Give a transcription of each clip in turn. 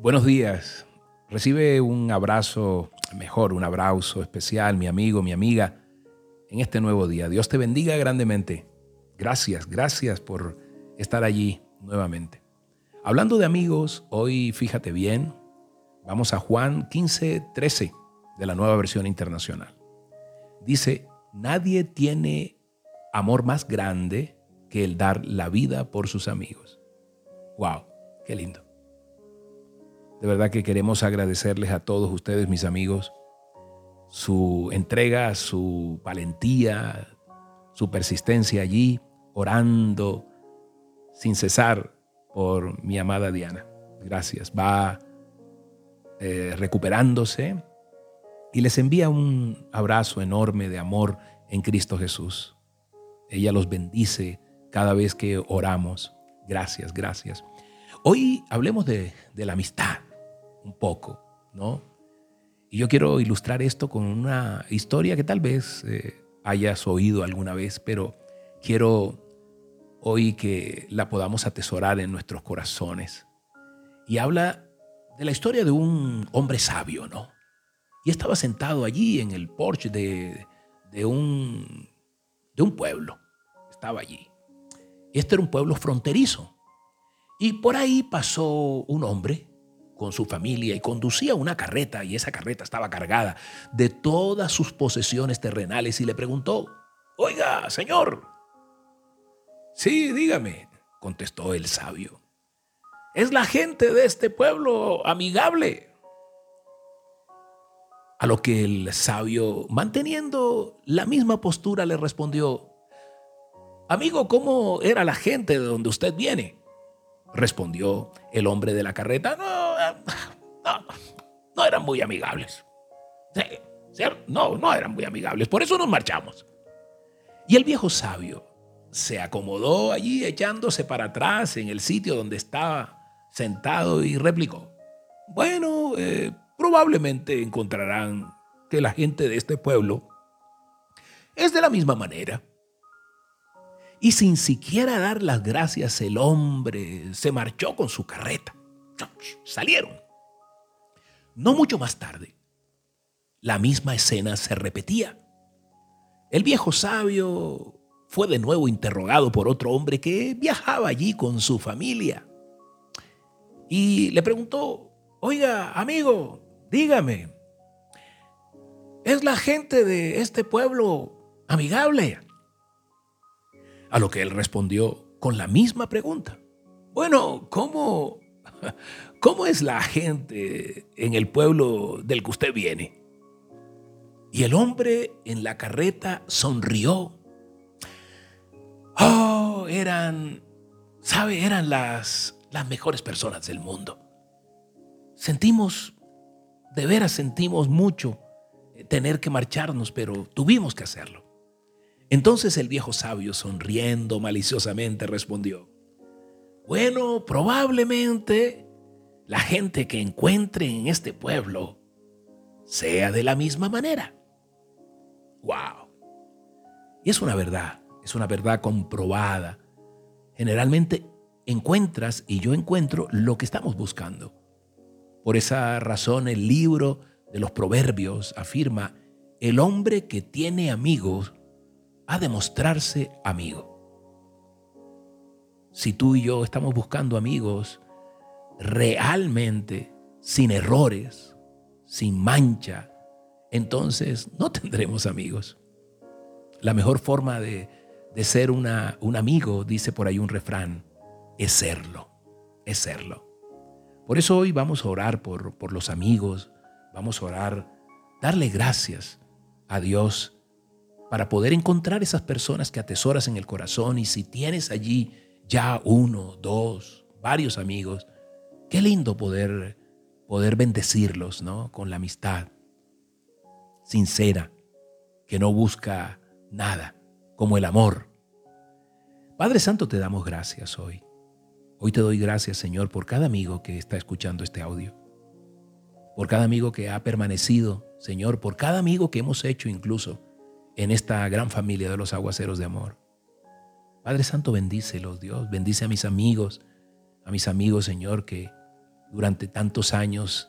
Buenos días. Recibe un abrazo mejor, un abrazo especial, mi amigo, mi amiga, en este nuevo día. Dios te bendiga grandemente. Gracias, gracias por estar allí nuevamente. Hablando de amigos, hoy fíjate bien, vamos a Juan 15, 13 de la nueva versión internacional. Dice, nadie tiene amor más grande que el dar la vida por sus amigos. ¡Wow! ¡Qué lindo! De verdad que queremos agradecerles a todos ustedes, mis amigos, su entrega, su valentía, su persistencia allí, orando sin cesar por mi amada Diana. Gracias. Va eh, recuperándose y les envía un abrazo enorme de amor en Cristo Jesús. Ella los bendice cada vez que oramos. Gracias, gracias. Hoy hablemos de, de la amistad un poco, ¿no? Y yo quiero ilustrar esto con una historia que tal vez eh, hayas oído alguna vez, pero quiero hoy que la podamos atesorar en nuestros corazones. Y habla de la historia de un hombre sabio, ¿no? Y estaba sentado allí en el porche de, de, un, de un pueblo. Estaba allí. Este era un pueblo fronterizo. Y por ahí pasó un hombre con su familia y conducía una carreta y esa carreta estaba cargada de todas sus posesiones terrenales y le preguntó, Oiga, señor. Sí, dígame, contestó el sabio. Es la gente de este pueblo amigable. A lo que el sabio, manteniendo la misma postura, le respondió, Amigo, ¿cómo era la gente de donde usted viene? Respondió el hombre de la carreta, no, no, eran muy amigables. No, no eran muy amigables, por eso nos marchamos. Y el viejo sabio se acomodó allí echándose para atrás en el sitio donde estaba sentado y replicó, bueno, eh, probablemente encontrarán que la gente de este pueblo es de la misma manera. Y sin siquiera dar las gracias, el hombre se marchó con su carreta. Salieron. No mucho más tarde, la misma escena se repetía. El viejo sabio fue de nuevo interrogado por otro hombre que viajaba allí con su familia. Y le preguntó, oiga, amigo, dígame, ¿es la gente de este pueblo amigable? A lo que él respondió con la misma pregunta. Bueno, ¿cómo, cómo es la gente en el pueblo del que usted viene? Y el hombre en la carreta sonrió. Oh, eran, ¿sabe? Eran las, las mejores personas del mundo. Sentimos, de veras sentimos mucho tener que marcharnos, pero tuvimos que hacerlo. Entonces el viejo sabio, sonriendo maliciosamente, respondió, bueno, probablemente la gente que encuentre en este pueblo sea de la misma manera. ¡Wow! Y es una verdad, es una verdad comprobada. Generalmente encuentras y yo encuentro lo que estamos buscando. Por esa razón el libro de los proverbios afirma, el hombre que tiene amigos a demostrarse amigo. Si tú y yo estamos buscando amigos realmente sin errores, sin mancha, entonces no tendremos amigos. La mejor forma de, de ser una, un amigo, dice por ahí un refrán, es serlo, es serlo. Por eso hoy vamos a orar por, por los amigos, vamos a orar, darle gracias a Dios para poder encontrar esas personas que atesoras en el corazón y si tienes allí ya uno, dos, varios amigos, qué lindo poder poder bendecirlos, ¿no? Con la amistad sincera que no busca nada, como el amor. Padre Santo, te damos gracias hoy. Hoy te doy gracias, Señor, por cada amigo que está escuchando este audio. Por cada amigo que ha permanecido, Señor, por cada amigo que hemos hecho incluso en esta gran familia de los aguaceros de amor. Padre Santo, bendícelos, Dios. Bendice a mis amigos, a mis amigos, Señor, que durante tantos años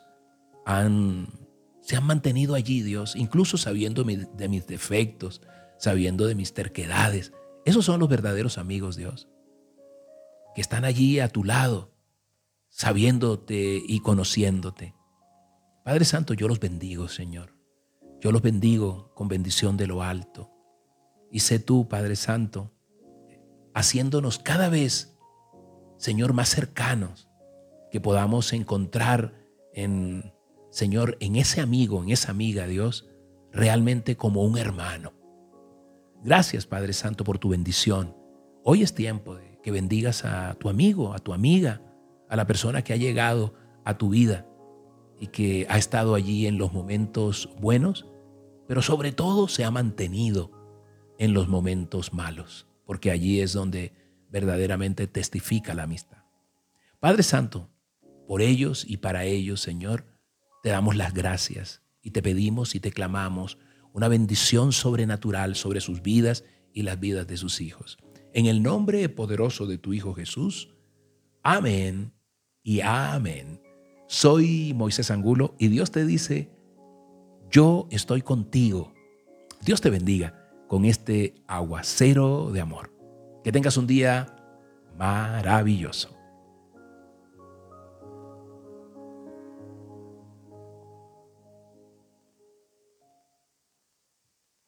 han, se han mantenido allí, Dios, incluso sabiendo de mis defectos, sabiendo de mis terquedades. Esos son los verdaderos amigos, Dios, que están allí a tu lado, sabiéndote y conociéndote. Padre Santo, yo los bendigo, Señor. Yo los bendigo con bendición de lo alto. Y sé tú, Padre Santo, haciéndonos cada vez, Señor, más cercanos, que podamos encontrar en, Señor, en ese amigo, en esa amiga, Dios, realmente como un hermano. Gracias, Padre Santo, por tu bendición. Hoy es tiempo de que bendigas a tu amigo, a tu amiga, a la persona que ha llegado a tu vida y que ha estado allí en los momentos buenos, pero sobre todo se ha mantenido en los momentos malos, porque allí es donde verdaderamente testifica la amistad. Padre Santo, por ellos y para ellos, Señor, te damos las gracias y te pedimos y te clamamos una bendición sobrenatural sobre sus vidas y las vidas de sus hijos. En el nombre poderoso de tu Hijo Jesús, amén y amén. Soy Moisés Angulo y Dios te dice, yo estoy contigo. Dios te bendiga con este aguacero de amor. Que tengas un día maravilloso.